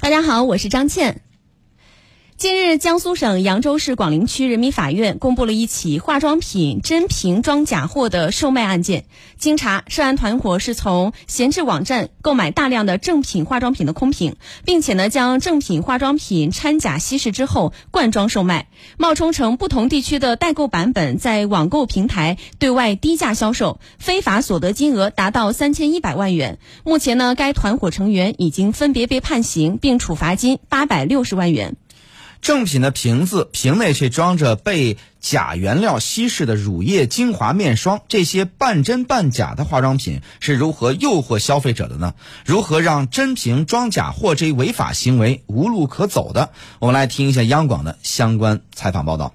大家好，我是张倩。近日，江苏省扬州市广陵区人民法院公布了一起化妆品真瓶装假货的售卖案件。经查，涉案团伙是从闲置网站购买大量的正品化妆品的空瓶，并且呢将正品化妆品掺假稀释之后灌装售卖，冒充成不同地区的代购版本，在网购平台对外低价销售，非法所得金额达到三千一百万元。目前呢，该团伙成员已经分别被判刑，并处罚金八百六十万元。正品的瓶子，瓶内却装着被假原料稀释的乳液、精华、面霜，这些半真半假的化妆品是如何诱惑消费者的呢？如何让真瓶装假货这一违法行为无路可走的？我们来听一下央广的相关采访报道。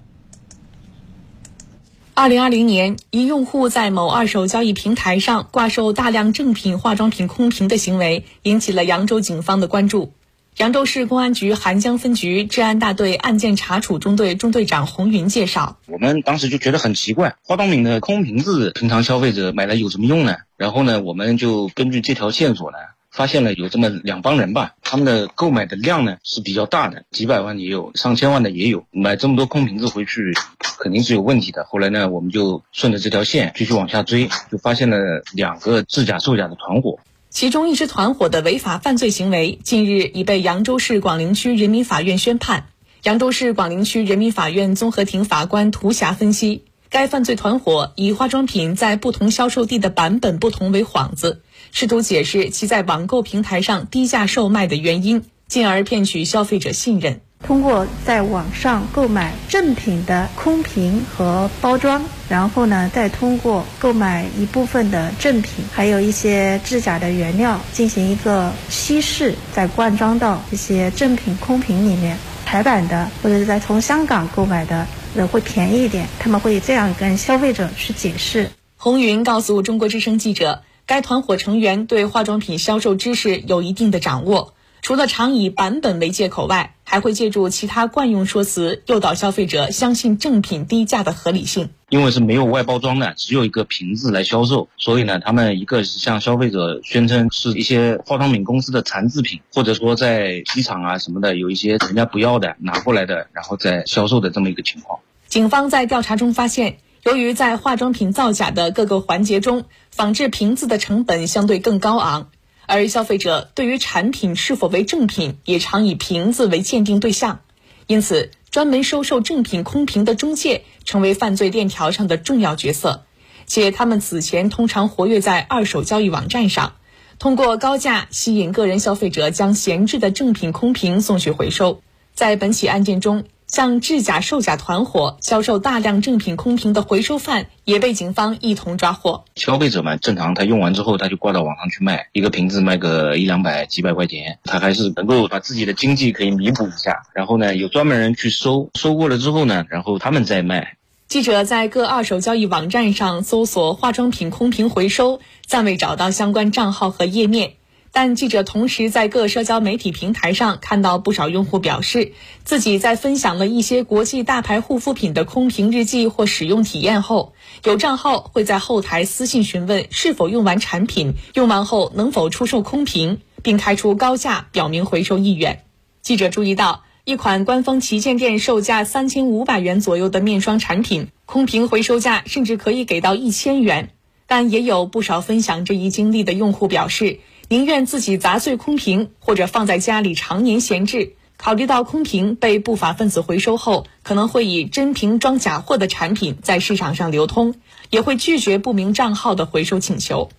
二零二零年，一用户在某二手交易平台上挂售大量正品化妆品空瓶的行为，引起了扬州警方的关注。扬州市公安局邗江分局治安大队案件查处中队中队长洪云介绍：我们当时就觉得很奇怪，化妆品的空瓶子，平常消费者买来有什么用呢？然后呢，我们就根据这条线索呢，发现了有这么两帮人吧，他们的购买的量呢是比较大的，几百万也有，上千万的也有，买这么多空瓶子回去，肯定是有问题的。后来呢，我们就顺着这条线继续往下追，就发现了两个制假售假的团伙。其中一支团伙的违法犯罪行为，近日已被扬州市广陵区人民法院宣判。扬州市广陵区人民法院综合庭法官涂霞分析，该犯罪团伙以化妆品在不同销售地的版本不同为幌子，试图解释其在网购平台上低价售卖的原因，进而骗取消费者信任。通过在网上购买正品的空瓶和包装，然后呢，再通过购买一部分的正品，还有一些制假的原料进行一个稀释，再灌装到一些正品空瓶里面。台版的或者是在从香港购买的，呃，会便宜一点。他们会这样跟消费者去解释。红云告诉中国之声记者，该团伙成员对化妆品销售知识有一定的掌握。除了常以版本为借口外，还会借助其他惯用说辞诱导消费者相信正品低价的合理性。因为是没有外包装的，只有一个瓶子来销售，所以呢，他们一个是向消费者宣称是一些化妆品公司的残制品，或者说在机场啊什么的有一些人家不要的拿过来的，然后再销售的这么一个情况。警方在调查中发现，由于在化妆品造假的各个环节中，仿制瓶子的成本相对更高昂。而消费者对于产品是否为正品，也常以瓶子为鉴定对象，因此，专门收受正品空瓶的中介成为犯罪链条上的重要角色，且他们此前通常活跃在二手交易网站上，通过高价吸引个人消费者将闲置的正品空瓶送去回收。在本起案件中，向制假售假团伙销售大量正品空瓶的回收贩也被警方一同抓获。消费者嘛，正常他用完之后，他就挂到网上去卖，一个瓶子卖个一两百、几百块钱，他还是能够把自己的经济可以弥补一下。然后呢，有专门人去收，收过了之后呢，然后他们再卖。记者在各二手交易网站上搜索化妆品空瓶回收，暂未找到相关账号和页面。但记者同时在各社交媒体平台上看到不少用户表示，自己在分享了一些国际大牌护肤品的空瓶日记或使用体验后，有账号会在后台私信询问是否用完产品，用完后能否出售空瓶，并开出高价表明回收意愿。记者注意到，一款官方旗舰店售价三千五百元左右的面霜产品，空瓶回收价甚至可以给到一千元。但也有不少分享这一经历的用户表示。宁愿自己砸碎空瓶，或者放在家里常年闲置。考虑到空瓶被不法分子回收后，可能会以真瓶装假货的产品在市场上流通，也会拒绝不明账号的回收请求。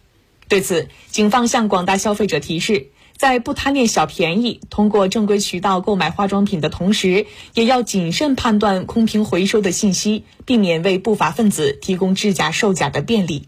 对此，警方向广大消费者提示，在不贪恋小便宜、通过正规渠道购买化妆品的同时，也要谨慎判断空瓶回收的信息，避免为不法分子提供制假售假的便利。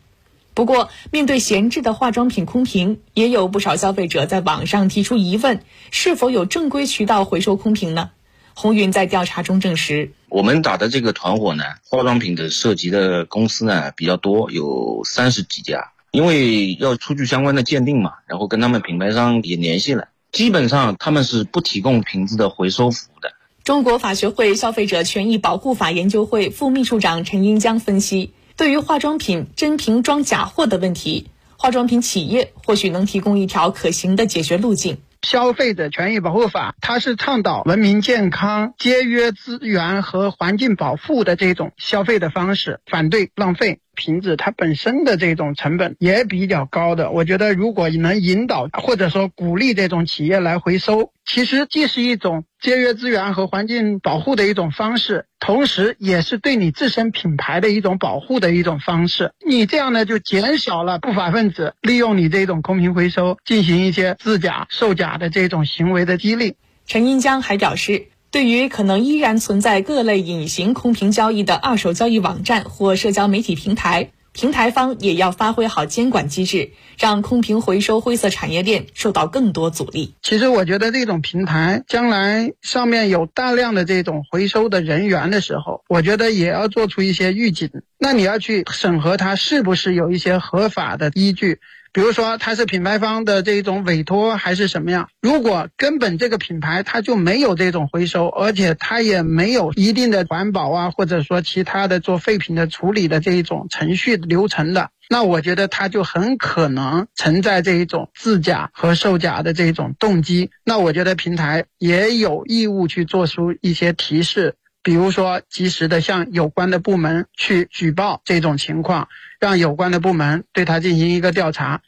不过，面对闲置的化妆品空瓶，也有不少消费者在网上提出疑问：是否有正规渠道回收空瓶呢？红云在调查中证实，我们打的这个团伙呢，化妆品的涉及的公司呢比较多，有三十几家。因为要出具相关的鉴定嘛，然后跟他们品牌商也联系了，基本上他们是不提供瓶子的回收服务的。中国法学会消费者权益保护法研究会副秘书长陈英江分析。对于化妆品真瓶装假货的问题，化妆品企业或许能提供一条可行的解决路径。消费者权益保护法它是倡导文明、健康、节约资源和环境保护的这种消费的方式，反对浪费。瓶子它本身的这种成本也比较高的，我觉得如果能引导或者说鼓励这种企业来回收，其实既是一种节约资源和环境保护的一种方式，同时也是对你自身品牌的一种保护的一种方式。你这样呢，就减少了不法分子利用你这种空瓶回收进行一些制假、售假的这种行为的激励。陈英江还表示。对于可能依然存在各类隐形空瓶交易的二手交易网站或社交媒体平台，平台方也要发挥好监管机制，让空瓶回收灰色产业链受到更多阻力。其实，我觉得这种平台将来上面有大量的这种回收的人员的时候，我觉得也要做出一些预警。那你要去审核它是不是有一些合法的依据。比如说，它是品牌方的这一种委托还是什么样？如果根本这个品牌它就没有这种回收，而且它也没有一定的环保啊，或者说其他的做废品的处理的这一种程序流程的，那我觉得它就很可能存在这一种自假和售假的这种动机。那我觉得平台也有义务去做出一些提示。比如说，及时的向有关的部门去举报这种情况，让有关的部门对他进行一个调查。